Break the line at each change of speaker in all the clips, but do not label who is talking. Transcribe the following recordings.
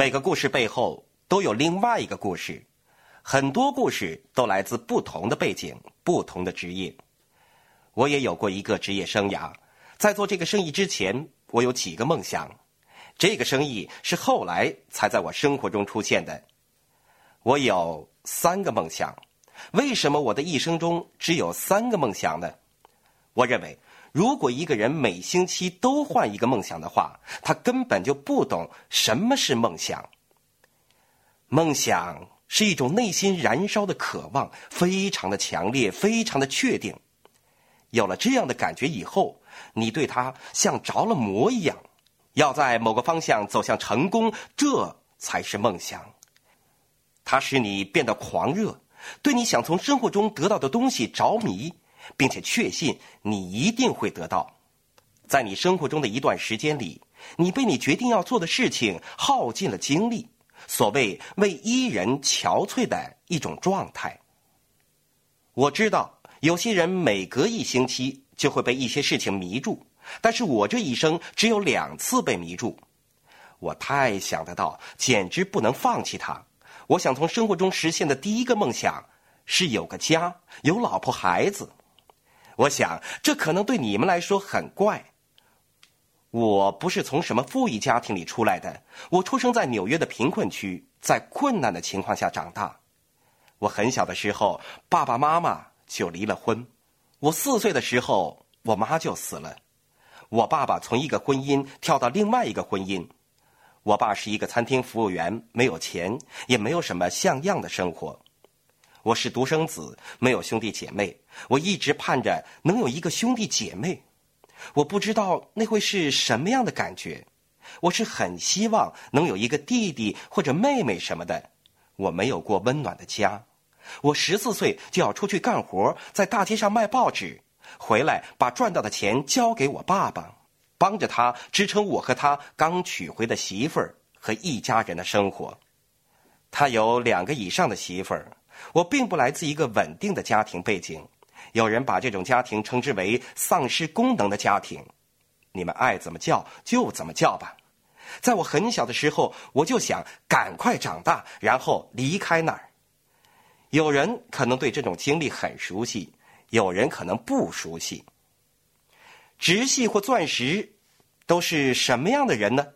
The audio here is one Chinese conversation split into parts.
每个故事背后都有另外一个故事，很多故事都来自不同的背景、不同的职业。我也有过一个职业生涯，在做这个生意之前，我有几个梦想。这个生意是后来才在我生活中出现的。我有三个梦想。为什么我的一生中只有三个梦想呢？我认为，如果一个人每星期都换一个梦想的话，他根本就不懂什么是梦想。梦想是一种内心燃烧的渴望，非常的强烈，非常的确定。有了这样的感觉以后，你对它像着了魔一样，要在某个方向走向成功，这才是梦想。它使你变得狂热。对你想从生活中得到的东西着迷，并且确信你一定会得到，在你生活中的一段时间里，你被你决定要做的事情耗尽了精力，所谓为伊人憔悴的一种状态。我知道有些人每隔一星期就会被一些事情迷住，但是我这一生只有两次被迷住，我太想得到，简直不能放弃它。我想从生活中实现的第一个梦想是有个家，有老婆孩子。我想这可能对你们来说很怪。我不是从什么富裕家庭里出来的，我出生在纽约的贫困区，在困难的情况下长大。我很小的时候，爸爸妈妈就离了婚。我四岁的时候，我妈就死了。我爸爸从一个婚姻跳到另外一个婚姻。我爸是一个餐厅服务员，没有钱，也没有什么像样的生活。我是独生子，没有兄弟姐妹。我一直盼着能有一个兄弟姐妹，我不知道那会是什么样的感觉。我是很希望能有一个弟弟或者妹妹什么的。我没有过温暖的家。我十四岁就要出去干活，在大街上卖报纸，回来把赚到的钱交给我爸爸。帮着他支撑我和他刚娶回的媳妇儿和一家人的生活。他有两个以上的媳妇儿。我并不来自一个稳定的家庭背景。有人把这种家庭称之为丧失功能的家庭。你们爱怎么叫就怎么叫吧。在我很小的时候，我就想赶快长大，然后离开那儿。有人可能对这种经历很熟悉，有人可能不熟悉。直系或钻石都是什么样的人呢？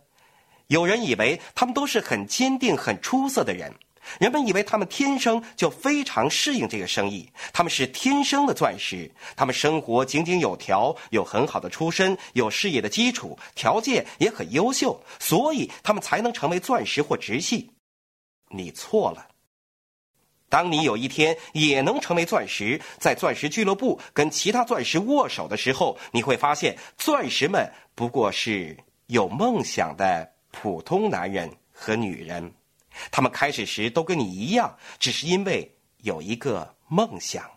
有人以为他们都是很坚定、很出色的人。人们以为他们天生就非常适应这个生意，他们是天生的钻石，他们生活井井有条，有很好的出身，有事业的基础，条件也很优秀，所以他们才能成为钻石或直系。你错了。当你有一天也能成为钻石，在钻石俱乐部跟其他钻石握手的时候，你会发现，钻石们不过是有梦想的普通男人和女人。他们开始时都跟你一样，只是因为有一个梦想，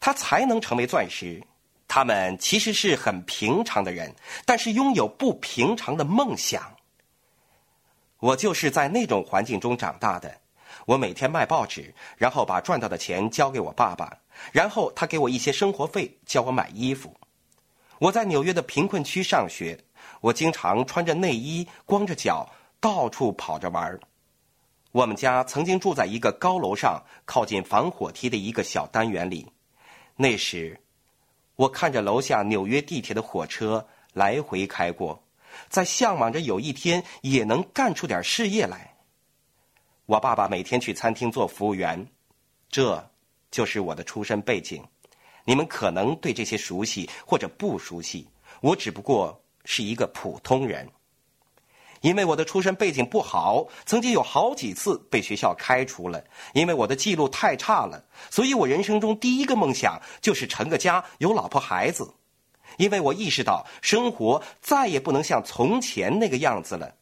他才能成为钻石。他们其实是很平常的人，但是拥有不平常的梦想。我就是在那种环境中长大的。我每天卖报纸，然后把赚到的钱交给我爸爸，然后他给我一些生活费，教我买衣服。我在纽约的贫困区上学，我经常穿着内衣，光着脚到处跑着玩儿。我们家曾经住在一个高楼上，靠近防火梯的一个小单元里。那时，我看着楼下纽约地铁的火车来回开过，在向往着有一天也能干出点事业来。我爸爸每天去餐厅做服务员，这就是我的出身背景。你们可能对这些熟悉或者不熟悉，我只不过是一个普通人。因为我的出身背景不好，曾经有好几次被学校开除了。因为我的记录太差了，所以我人生中第一个梦想就是成个家，有老婆孩子。因为我意识到生活再也不能像从前那个样子了，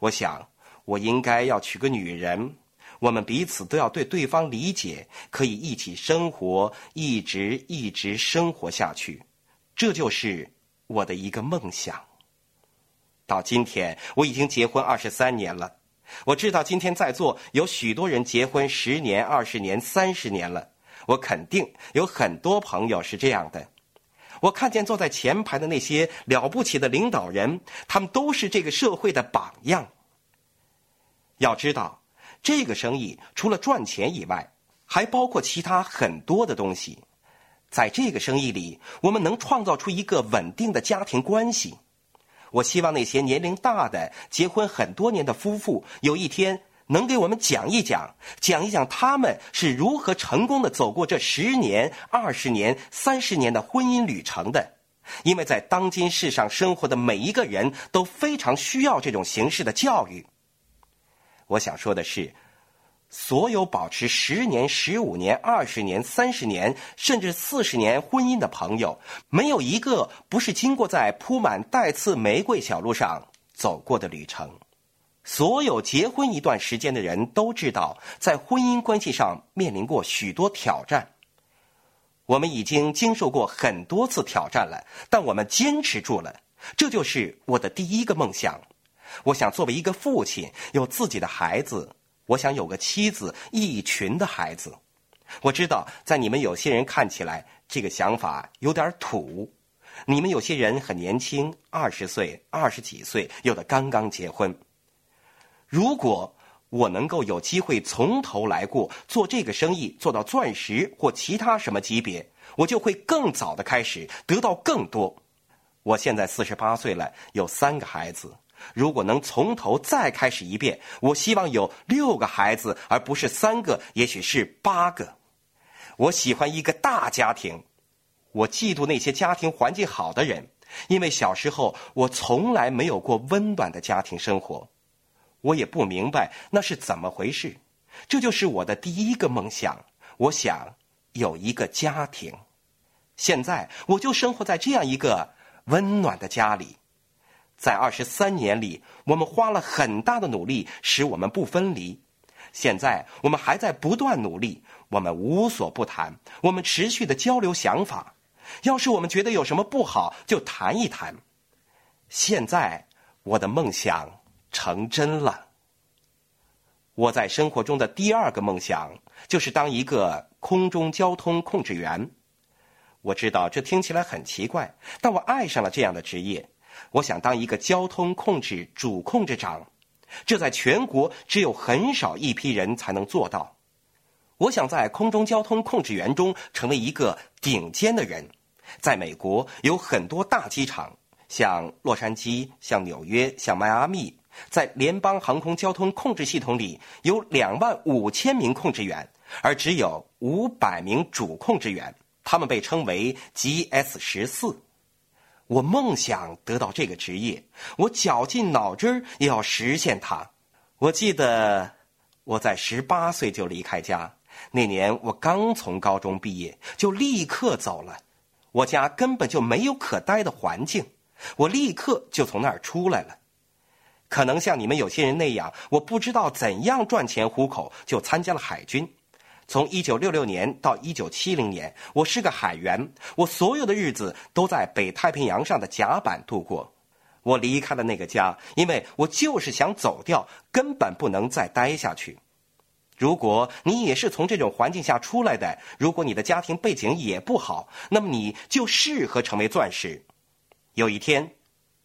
我想。我应该要娶个女人，我们彼此都要对对方理解，可以一起生活，一直一直生活下去，这就是我的一个梦想。到今天，我已经结婚二十三年了。我知道今天在座有许多人结婚十年、二十年、三十年了。我肯定有很多朋友是这样的。我看见坐在前排的那些了不起的领导人，他们都是这个社会的榜样。要知道，这个生意除了赚钱以外，还包括其他很多的东西。在这个生意里，我们能创造出一个稳定的家庭关系。我希望那些年龄大的、结婚很多年的夫妇，有一天能给我们讲一讲，讲一讲他们是如何成功的走过这十年、二十年、三十年的婚姻旅程的。因为在当今世上生活的每一个人都非常需要这种形式的教育。我想说的是。所有保持十年、十五年、二十年、三十年，甚至四十年婚姻的朋友，没有一个不是经过在铺满带刺玫瑰小路上走过的旅程。所有结婚一段时间的人都知道，在婚姻关系上面临过许多挑战。我们已经经受过很多次挑战了，但我们坚持住了。这就是我的第一个梦想。我想作为一个父亲，有自己的孩子。我想有个妻子，一群的孩子。我知道，在你们有些人看起来，这个想法有点土。你们有些人很年轻，二十岁、二十几岁，有的刚刚结婚。如果我能够有机会从头来过，做这个生意做到钻石或其他什么级别，我就会更早的开始得到更多。我现在四十八岁了，有三个孩子。如果能从头再开始一遍，我希望有六个孩子，而不是三个，也许是八个。我喜欢一个大家庭，我嫉妒那些家庭环境好的人，因为小时候我从来没有过温暖的家庭生活，我也不明白那是怎么回事。这就是我的第一个梦想，我想有一个家庭。现在我就生活在这样一个温暖的家里。在二十三年里，我们花了很大的努力使我们不分离。现在我们还在不断努力，我们无所不谈，我们持续的交流想法。要是我们觉得有什么不好，就谈一谈。现在我的梦想成真了。我在生活中的第二个梦想就是当一个空中交通控制员。我知道这听起来很奇怪，但我爱上了这样的职业。我想当一个交通控制主控制长，这在全国只有很少一批人才能做到。我想在空中交通控制员中成为一个顶尖的人。在美国有很多大机场，像洛杉矶、像纽约、像迈阿密，在联邦航空交通控制系统里有两万五千名控制员，而只有五百名主控制员，他们被称为 GS 十四。我梦想得到这个职业，我绞尽脑汁儿也要实现它。我记得我在十八岁就离开家，那年我刚从高中毕业，就立刻走了。我家根本就没有可待的环境，我立刻就从那儿出来了。可能像你们有些人那样，我不知道怎样赚钱糊口，就参加了海军。从一九六六年到一九七零年，我是个海员。我所有的日子都在北太平洋上的甲板度过。我离开了那个家，因为我就是想走掉，根本不能再待下去。如果你也是从这种环境下出来的，如果你的家庭背景也不好，那么你就适合成为钻石。有一天。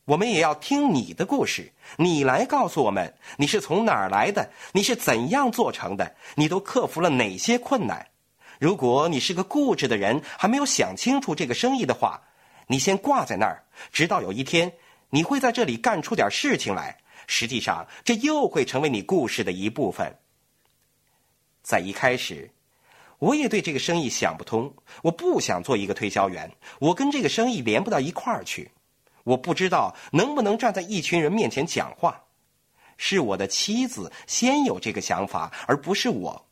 我们也要听你的故事，你来告诉我们你是从哪儿来的，你是怎样做成的，你都克服了哪些困难。如果你是个固执的人，还没有想清楚这个生意的话，你先挂在那儿，直到有一天你会在这里干出点事情来。实际上，这又会成为你故事的一部分。在一开始，我也对这个生意想不通，我不想做一个推销员，我跟这个生意连不到一块儿去。我不知道能不能站在一群人面前讲话，是我的妻子先有这个想法，而不是我。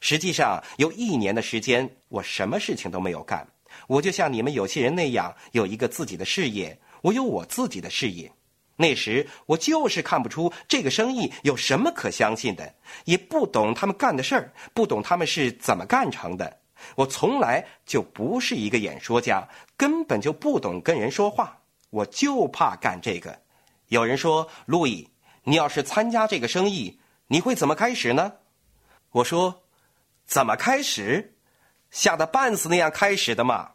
实际上，有一年的时间，我什么事情都没有干。我就像你们有些人那样，有一个自己的事业，我有我自己的事业。那时，我就是看不出这个生意有什么可相信的，也不懂他们干的事儿，不懂他们是怎么干成的。我从来就不是一个演说家，根本就不懂跟人说话。我就怕干这个。有人说：“路易，你要是参加这个生意，你会怎么开始呢？”我说：“怎么开始？吓得半死那样开始的嘛。”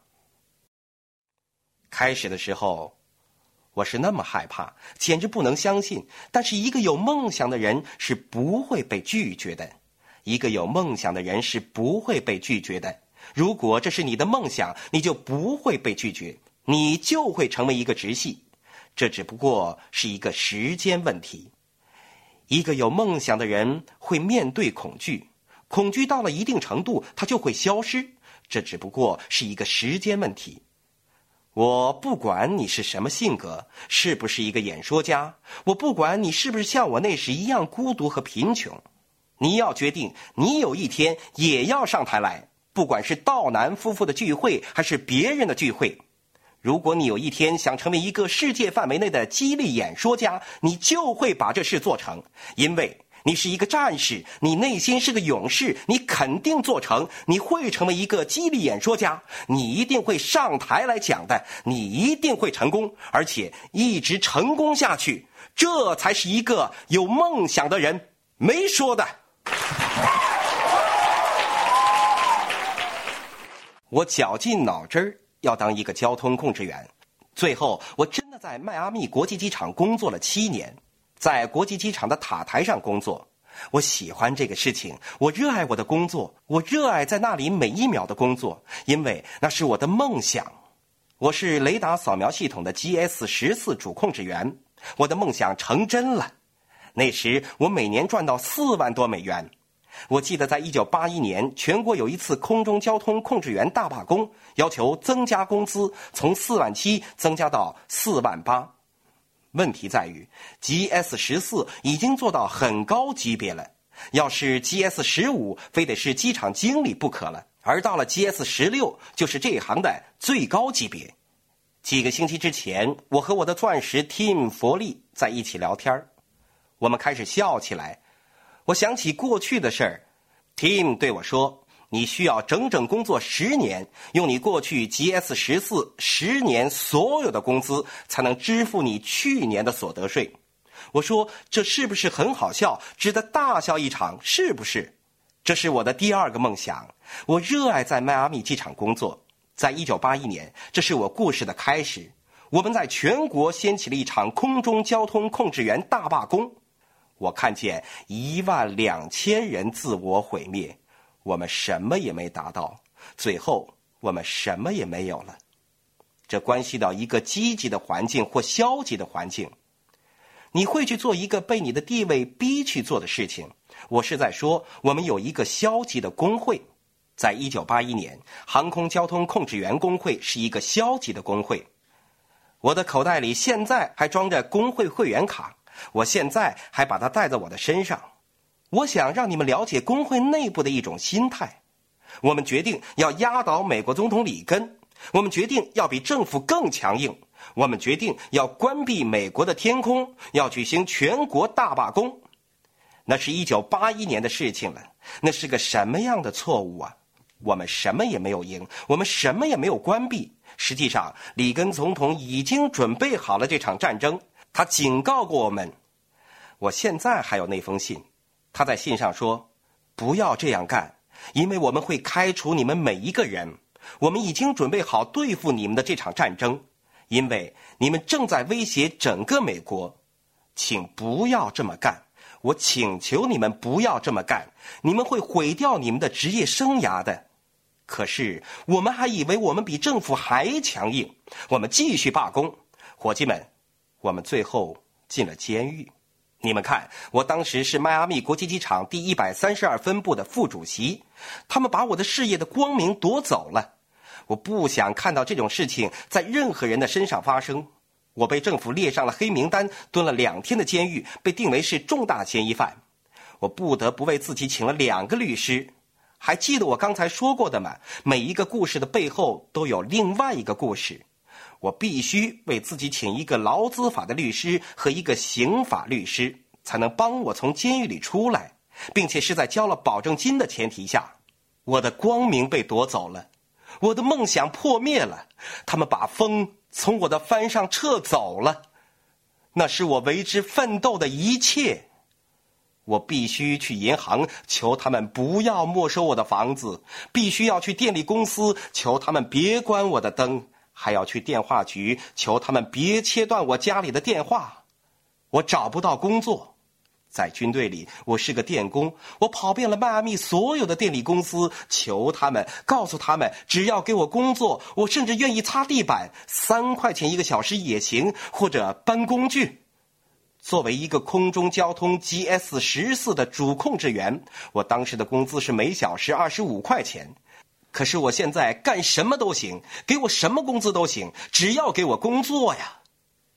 开始的时候，我是那么害怕，简直不能相信。但是，一个有梦想的人是不会被拒绝的。一个有梦想的人是不会被拒绝的。如果这是你的梦想，你就不会被拒绝，你就会成为一个直系。这只不过是一个时间问题。一个有梦想的人会面对恐惧，恐惧到了一定程度，它就会消失。这只不过是一个时间问题。我不管你是什么性格，是不是一个演说家，我不管你是不是像我那时一样孤独和贫穷，你要决定，你有一天也要上台来，不管是道南夫妇的聚会，还是别人的聚会。如果你有一天想成为一个世界范围内的激励演说家，你就会把这事做成，因为。你是一个战士，你内心是个勇士，你肯定做成，你会成为一个激励演说家，你一定会上台来讲的，你一定会成功，而且一直成功下去，这才是一个有梦想的人没说的。我绞尽脑汁儿要当一个交通控制员，最后我真的在迈阿密国际机场工作了七年。在国际机场的塔台上工作，我喜欢这个事情，我热爱我的工作，我热爱在那里每一秒的工作，因为那是我的梦想。我是雷达扫描系统的 GS 十四主控制员，我的梦想成真了。那时我每年赚到四万多美元。我记得在一九八一年，全国有一次空中交通控制员大罢工，要求增加工资，从四万七增加到四万八。问题在于，GS 十四已经做到很高级别了，要是 GS 十五，非得是机场经理不可了。而到了 GS 十六，就是这一行的最高级别。几个星期之前，我和我的钻石 Tim 佛利在一起聊天我们开始笑起来。我想起过去的事儿，Tim 对我说。你需要整整工作十年，用你过去 GS 十四十年所有的工资，才能支付你去年的所得税。我说这是不是很好笑，值得大笑一场？是不是？这是我的第二个梦想。我热爱在迈阿密机场工作。在一九八一年，这是我故事的开始。我们在全国掀起了一场空中交通控制员大罢工。我看见一万两千人自我毁灭。我们什么也没达到，最后我们什么也没有了。这关系到一个积极的环境或消极的环境。你会去做一个被你的地位逼去做的事情。我是在说，我们有一个消极的工会。在一九八一年，航空交通控制员工会是一个消极的工会。我的口袋里现在还装着工会会员卡，我现在还把它带在我的身上。我想让你们了解工会内部的一种心态。我们决定要压倒美国总统里根。我们决定要比政府更强硬。我们决定要关闭美国的天空，要举行全国大罢工。那是一九八一年的事情了。那是个什么样的错误啊？我们什么也没有赢，我们什么也没有关闭。实际上，里根总统已经准备好了这场战争。他警告过我们。我现在还有那封信。他在信上说：“不要这样干，因为我们会开除你们每一个人。我们已经准备好对付你们的这场战争，因为你们正在威胁整个美国。请不要这么干，我请求你们不要这么干，你们会毁掉你们的职业生涯的。可是我们还以为我们比政府还强硬，我们继续罢工，伙计们，我们最后进了监狱。”你们看，我当时是迈阿密国际机场第一百三十二分部的副主席，他们把我的事业的光明夺走了。我不想看到这种事情在任何人的身上发生。我被政府列上了黑名单，蹲了两天的监狱，被定为是重大嫌疑犯。我不得不为自己请了两个律师。还记得我刚才说过的吗？每一个故事的背后都有另外一个故事。我必须为自己请一个劳资法的律师和一个刑法律师，才能帮我从监狱里出来，并且是在交了保证金的前提下。我的光明被夺走了，我的梦想破灭了，他们把风从我的帆上撤走了，那是我为之奋斗的一切。我必须去银行求他们不要没收我的房子，必须要去电力公司求他们别关我的灯。还要去电话局求他们别切断我家里的电话。我找不到工作，在军队里我是个电工，我跑遍了迈阿密所有的电力公司，求他们，告诉他们只要给我工作，我甚至愿意擦地板，三块钱一个小时也行，或者搬工具。作为一个空中交通 GS 十四的主控制员，我当时的工资是每小时二十五块钱。可是我现在干什么都行，给我什么工资都行，只要给我工作呀！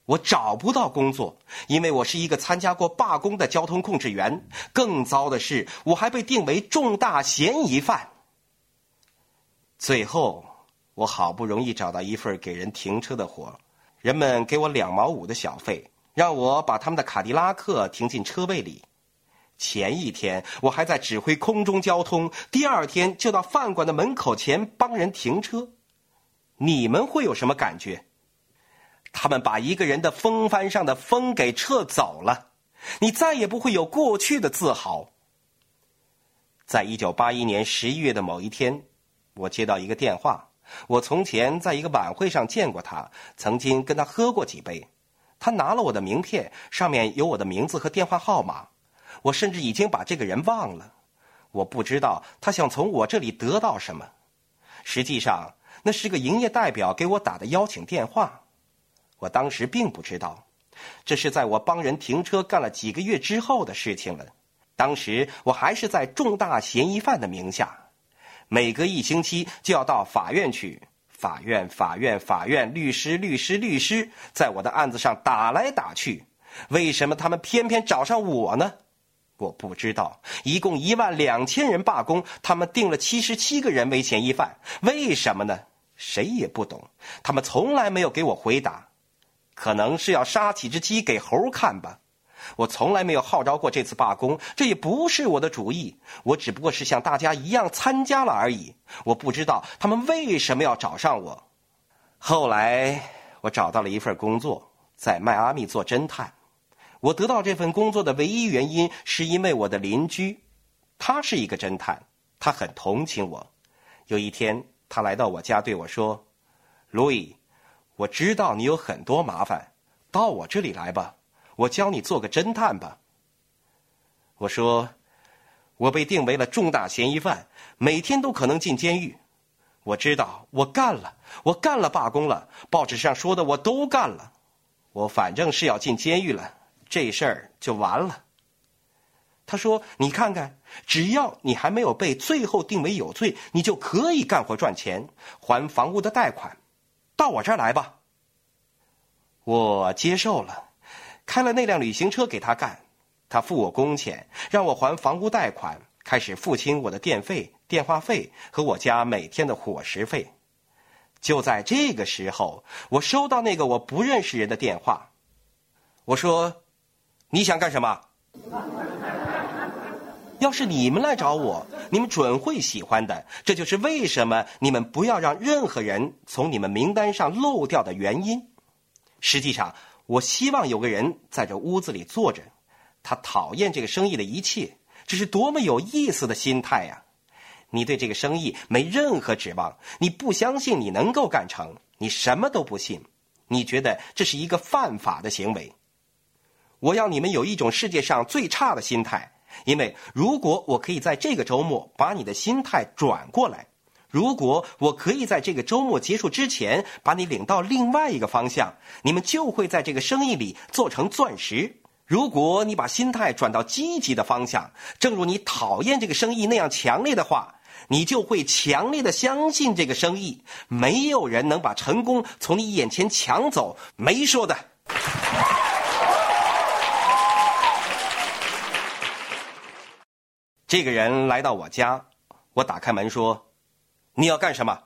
我找不到工作，因为我是一个参加过罢工的交通控制员。更糟的是，我还被定为重大嫌疑犯。最后，我好不容易找到一份给人停车的活，人们给我两毛五的小费，让我把他们的卡迪拉克停进车位里。前一天我还在指挥空中交通，第二天就到饭馆的门口前帮人停车。你们会有什么感觉？他们把一个人的风帆上的风给撤走了，你再也不会有过去的自豪。在一九八一年十一月的某一天，我接到一个电话。我从前在一个晚会上见过他，曾经跟他喝过几杯。他拿了我的名片，上面有我的名字和电话号码。我甚至已经把这个人忘了，我不知道他想从我这里得到什么。实际上，那是个营业代表给我打的邀请电话。我当时并不知道，这是在我帮人停车干了几个月之后的事情了。当时我还是在重大嫌疑犯的名下，每隔一星期就要到法院去。法院，法院，法院，律师，律师，律师，在我的案子上打来打去。为什么他们偏偏找上我呢？我不知道，一共一万两千人罢工，他们定了七十七个人为嫌疑犯，为什么呢？谁也不懂，他们从来没有给我回答，可能是要杀几只鸡给猴看吧。我从来没有号召过这次罢工，这也不是我的主意，我只不过是像大家一样参加了而已。我不知道他们为什么要找上我。后来我找到了一份工作，在迈阿密做侦探。我得到这份工作的唯一原因，是因为我的邻居，他是一个侦探，他很同情我。有一天，他来到我家对我说：“路易，我知道你有很多麻烦，到我这里来吧，我教你做个侦探吧。”我说：“我被定为了重大嫌疑犯，每天都可能进监狱。我知道，我干了，我干了罢工了，报纸上说的我都干了，我反正是要进监狱了。”这事儿就完了。他说：“你看看，只要你还没有被最后定为有罪，你就可以干活赚钱，还房屋的贷款。到我这儿来吧。”我接受了，开了那辆旅行车给他干，他付我工钱，让我还房屋贷款，开始付清我的电费、电话费和我家每天的伙食费。就在这个时候，我收到那个我不认识人的电话，我说。你想干什么？要是你们来找我，你们准会喜欢的。这就是为什么你们不要让任何人从你们名单上漏掉的原因。实际上，我希望有个人在这屋子里坐着，他讨厌这个生意的一切。这是多么有意思的心态呀！你对这个生意没任何指望，你不相信你能够干成，你什么都不信，你觉得这是一个犯法的行为。我要你们有一种世界上最差的心态，因为如果我可以在这个周末把你的心态转过来，如果我可以在这个周末结束之前把你领到另外一个方向，你们就会在这个生意里做成钻石。如果你把心态转到积极的方向，正如你讨厌这个生意那样强烈的话，你就会强烈的相信这个生意。没有人能把成功从你眼前抢走。没说的。这个人来到我家，我打开门说：“你要干什么？”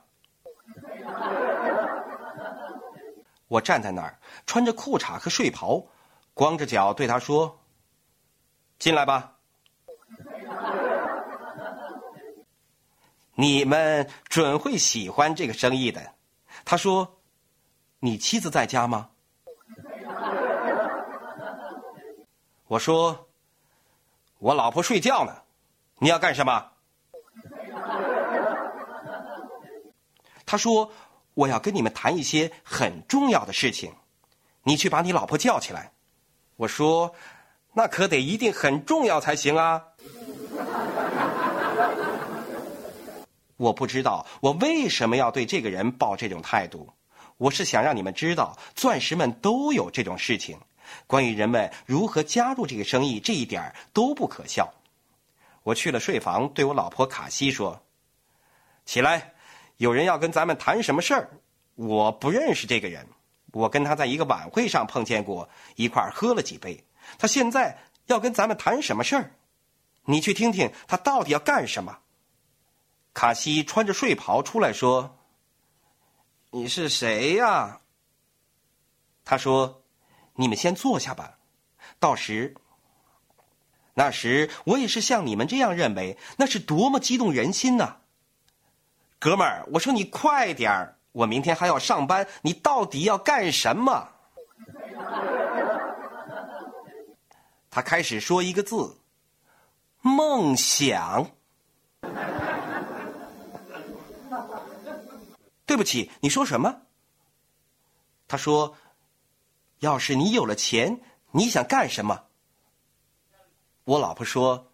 我站在那儿，穿着裤衩和睡袍，光着脚对他说：“进来吧。”你们准会喜欢这个生意的。他说：“你妻子在家吗？”我说：“我老婆睡觉呢。”你要干什么？他说：“我要跟你们谈一些很重要的事情，你去把你老婆叫起来。”我说：“那可得一定很重要才行啊。”我不知道我为什么要对这个人抱这种态度，我是想让你们知道，钻石们都有这种事情。关于人们如何加入这个生意，这一点都不可笑。我去了睡房，对我老婆卡西说：“起来，有人要跟咱们谈什么事儿。我不认识这个人，我跟他在一个晚会上碰见过，一块儿喝了几杯。他现在要跟咱们谈什么事儿？你去听听他到底要干什么。”卡西穿着睡袍出来说：“你是谁呀？”他说：“你们先坐下吧，到时……那时我也是像你们这样认为，那是多么激动人心呐！哥们儿，我说你快点儿，我明天还要上班，你到底要干什么？” 他开始说一个字：“梦想。”对不起，你说什么？他说：“要是你有了钱，你想干什么？”我老婆说：“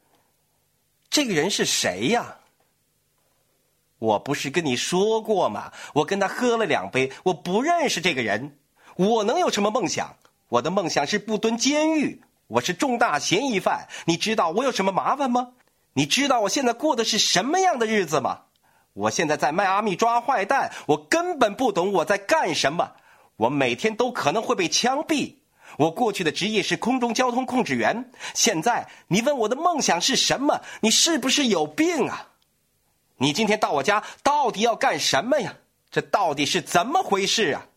这个人是谁呀？”我不是跟你说过吗？我跟他喝了两杯，我不认识这个人。我能有什么梦想？我的梦想是不蹲监狱。我是重大嫌疑犯。你知道我有什么麻烦吗？你知道我现在过的是什么样的日子吗？我现在在迈阿密抓坏蛋，我根本不懂我在干什么。我每天都可能会被枪毙。我过去的职业是空中交通控制员。现在你问我的梦想是什么？你是不是有病啊？你今天到我家到底要干什么呀？这到底是怎么回事啊？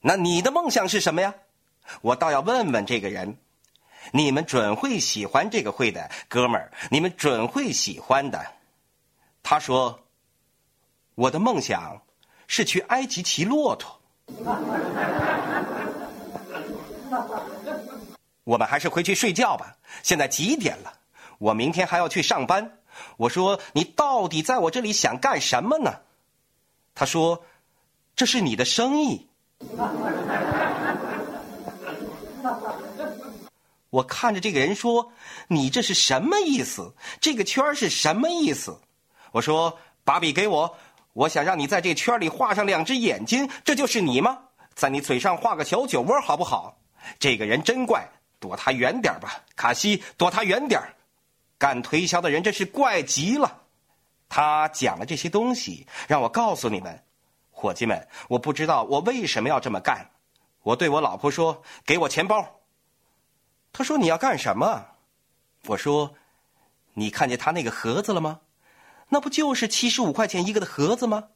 那你的梦想是什么呀？我倒要问问这个人。你们准会喜欢这个会的哥们儿，你们准会喜欢的。他说。我的梦想是去埃及骑骆驼。我们还是回去睡觉吧。现在几点了？我明天还要去上班。我说：“你到底在我这里想干什么呢？”他说：“这是你的生意。”我看着这个人说：“你这是什么意思？这个圈是什么意思？”我说：“把笔给我。”我想让你在这圈里画上两只眼睛，这就是你吗？在你嘴上画个小酒窝，好不好？这个人真怪，躲他远点吧，卡西，躲他远点干推销的人真是怪极了。他讲了这些东西，让我告诉你们，伙计们，我不知道我为什么要这么干。我对我老婆说：“给我钱包。”他说：“你要干什么？”我说：“你看见他那个盒子了吗？”那不就是七十五块钱一个的盒子吗？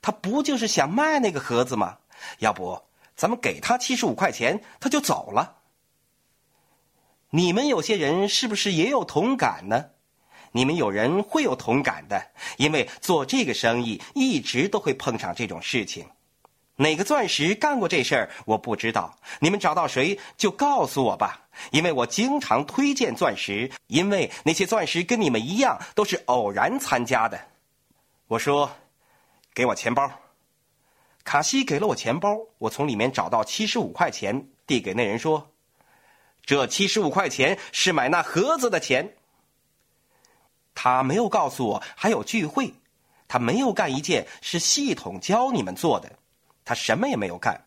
他不就是想卖那个盒子吗？要不咱们给他七十五块钱，他就走了。你们有些人是不是也有同感呢？你们有人会有同感的，因为做这个生意一直都会碰上这种事情。哪个钻石干过这事儿？我不知道。你们找到谁就告诉我吧，因为我经常推荐钻石，因为那些钻石跟你们一样都是偶然参加的。我说：“给我钱包。”卡西给了我钱包，我从里面找到七十五块钱，递给那人说：“这七十五块钱是买那盒子的钱。”他没有告诉我还有聚会，他没有干一件是系统教你们做的。他什么也没有干，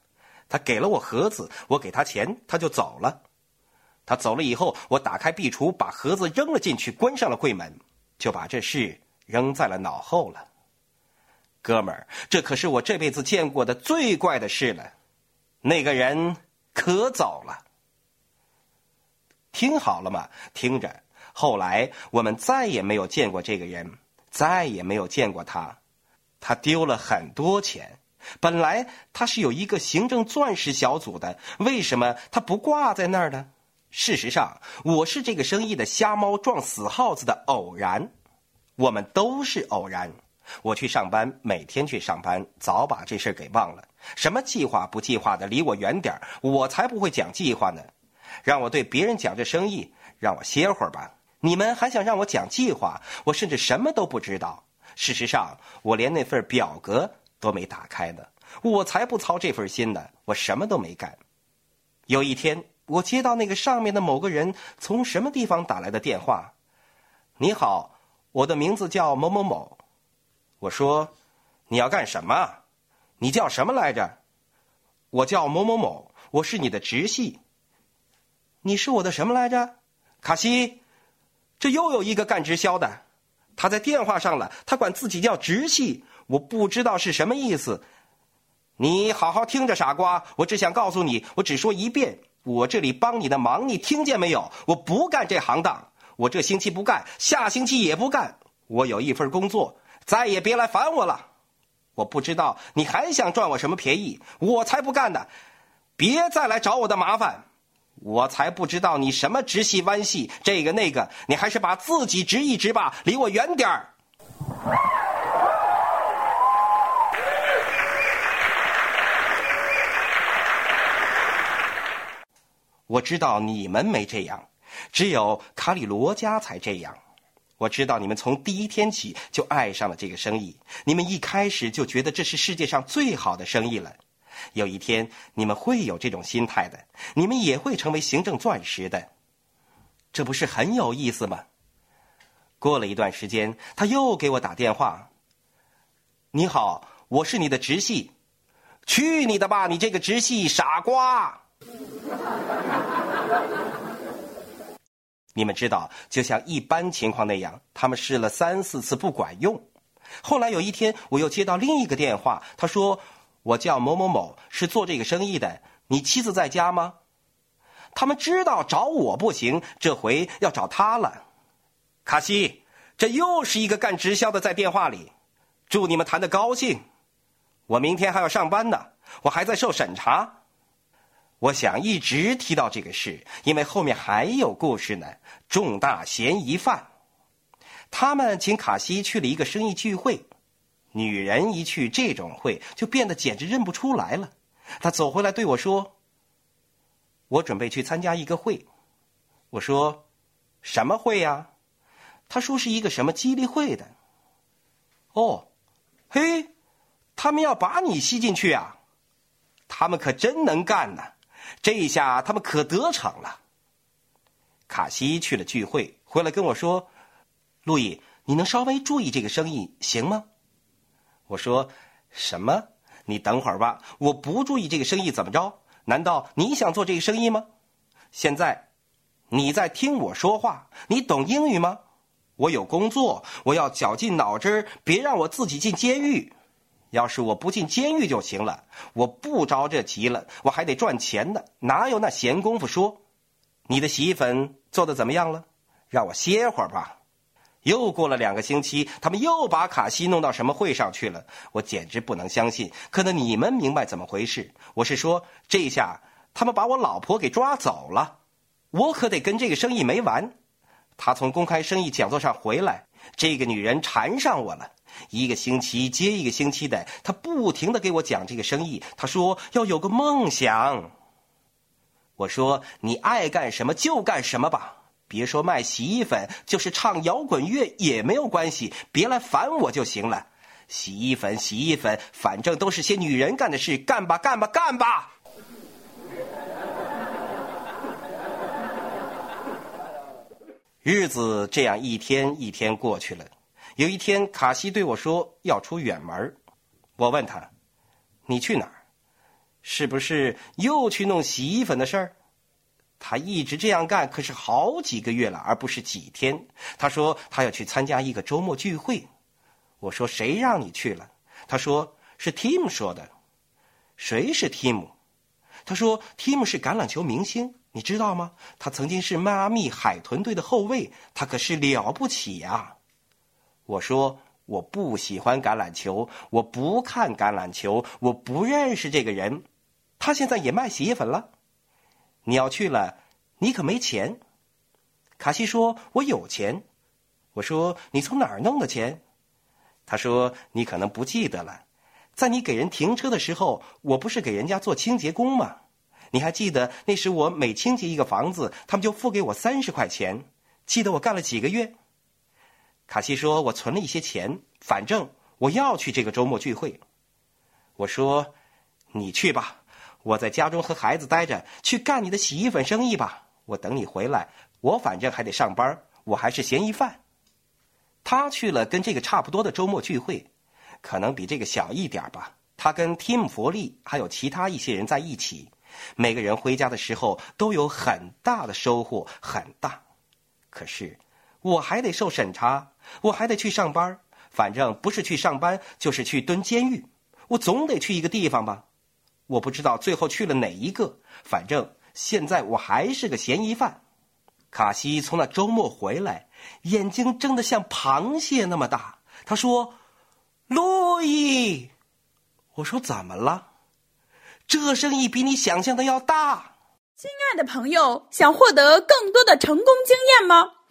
他给了我盒子，我给他钱，他就走了。他走了以后，我打开壁橱，把盒子扔了进去，关上了柜门，就把这事扔在了脑后了。哥们儿，这可是我这辈子见过的最怪的事了。那个人可走了。听好了嘛，听着。后来我们再也没有见过这个人，再也没有见过他。他丢了很多钱。本来他是有一个行政钻石小组的，为什么他不挂在那儿呢？事实上，我是这个生意的瞎猫撞死耗子的偶然，我们都是偶然。我去上班，每天去上班，早把这事给忘了。什么计划不计划的，离我远点我才不会讲计划呢。让我对别人讲这生意，让我歇会儿吧。你们还想让我讲计划？我甚至什么都不知道。事实上，我连那份表格。都没打开呢，我才不操这份心呢！我什么都没干。有一天，我接到那个上面的某个人从什么地方打来的电话：“你好，我的名字叫某某某。”我说：“你要干什么？你叫什么来着？”“我叫某某某，我是你的直系。”“你是我的什么来着？”“卡西。”这又有一个干直销的，他在电话上了，他管自己叫直系，我不知道是什么意思。你好好听着，傻瓜，我只想告诉你，我只说一遍，我这里帮你的忙，你听见没有？我不干这行当，我这星期不干，下星期也不干，我有一份工作，再也别来烦我了。我不知道你还想赚我什么便宜，我才不干呢！别再来找我的麻烦。我才不知道你什么直系弯系，这个那个，你还是把自己直一直吧，离我远点儿。我知道你们没这样，只有卡里罗家才这样。我知道你们从第一天起就爱上了这个生意，你们一开始就觉得这是世界上最好的生意了。有一天，你们会有这种心态的，你们也会成为行政钻石的，这不是很有意思吗？过了一段时间，他又给我打电话：“你好，我是你的直系。”“去你的吧，你这个直系傻瓜！”你们知道，就像一般情况那样，他们试了三四次不管用。后来有一天，我又接到另一个电话，他说。我叫某某某，是做这个生意的。你妻子在家吗？他们知道找我不行，这回要找他了。卡西，这又是一个干直销的在电话里。祝你们谈的高兴。我明天还要上班呢，我还在受审查。我想一直提到这个事，因为后面还有故事呢。重大嫌疑犯，他们请卡西去了一个生意聚会。女人一去这种会，就变得简直认不出来了。她走回来对我说：“我准备去参加一个会。”我说：“什么会呀？”他说：“是一个什么激励会的。”哦，嘿，他们要把你吸进去啊！他们可真能干呢！这下他们可得逞了。卡西去了聚会，回来跟我说：“路易，你能稍微注意这个生意行吗？”我说：“什么？你等会儿吧。我不注意这个生意怎么着？难道你想做这个生意吗？现在，你在听我说话。你懂英语吗？我有工作，我要绞尽脑汁别让我自己进监狱。要是我不进监狱就行了。我不着这急了，我还得赚钱呢，哪有那闲工夫说？你的洗衣粉做的怎么样了？让我歇会儿吧。”又过了两个星期，他们又把卡西弄到什么会上去了？我简直不能相信。可能你们明白怎么回事。我是说，这下他们把我老婆给抓走了，我可得跟这个生意没完。他从公开生意讲座上回来，这个女人缠上我了，一个星期接一个星期的，他不停的给我讲这个生意。他说要有个梦想。我说你爱干什么就干什么吧。别说卖洗衣粉，就是唱摇滚乐也没有关系，别来烦我就行了。洗衣粉，洗衣粉，反正都是些女人干的事，干吧，干吧，干吧。日子这样一天一天过去了。有一天，卡西对我说要出远门我问他：“你去哪儿？是不是又去弄洗衣粉的事儿？”他一直这样干，可是好几个月了，而不是几天。他说他要去参加一个周末聚会。我说谁让你去了？他说是 Tim 说的。谁是 Tim？他说 Tim 是橄榄球明星，你知道吗？他曾经是迈阿密海豚队的后卫，他可是了不起呀。我说我不喜欢橄榄球，我不看橄榄球，我不认识这个人。他现在也卖洗衣粉了。你要去了，你可没钱。卡西说：“我有钱。”我说：“你从哪儿弄的钱？”他说：“你可能不记得了，在你给人停车的时候，我不是给人家做清洁工吗？你还记得那时我每清洁一个房子，他们就付给我三十块钱？记得我干了几个月？”卡西说：“我存了一些钱，反正我要去这个周末聚会。”我说：“你去吧，我在家中和孩子待着，去干你的洗衣粉生意吧。我等你回来，我反正还得上班，我还是嫌疑犯。他去了跟这个差不多的周末聚会，可能比这个小一点吧。他跟 Tim 佛利还有其他一些人在一起，每个人回家的时候都有很大的收获，很大。可是我还得受审查，我还得去上班，反正不是去上班就是去蹲监狱，我总得去一个地方吧。我不知道最后去了哪一个，反正现在我还是个嫌疑犯。卡西从那周末回来，眼睛睁得像螃蟹那么大。他说：“路易。”我说：“怎么了？这生意比你想象的要大。”
亲爱的朋友，想获得更多的成功经验吗？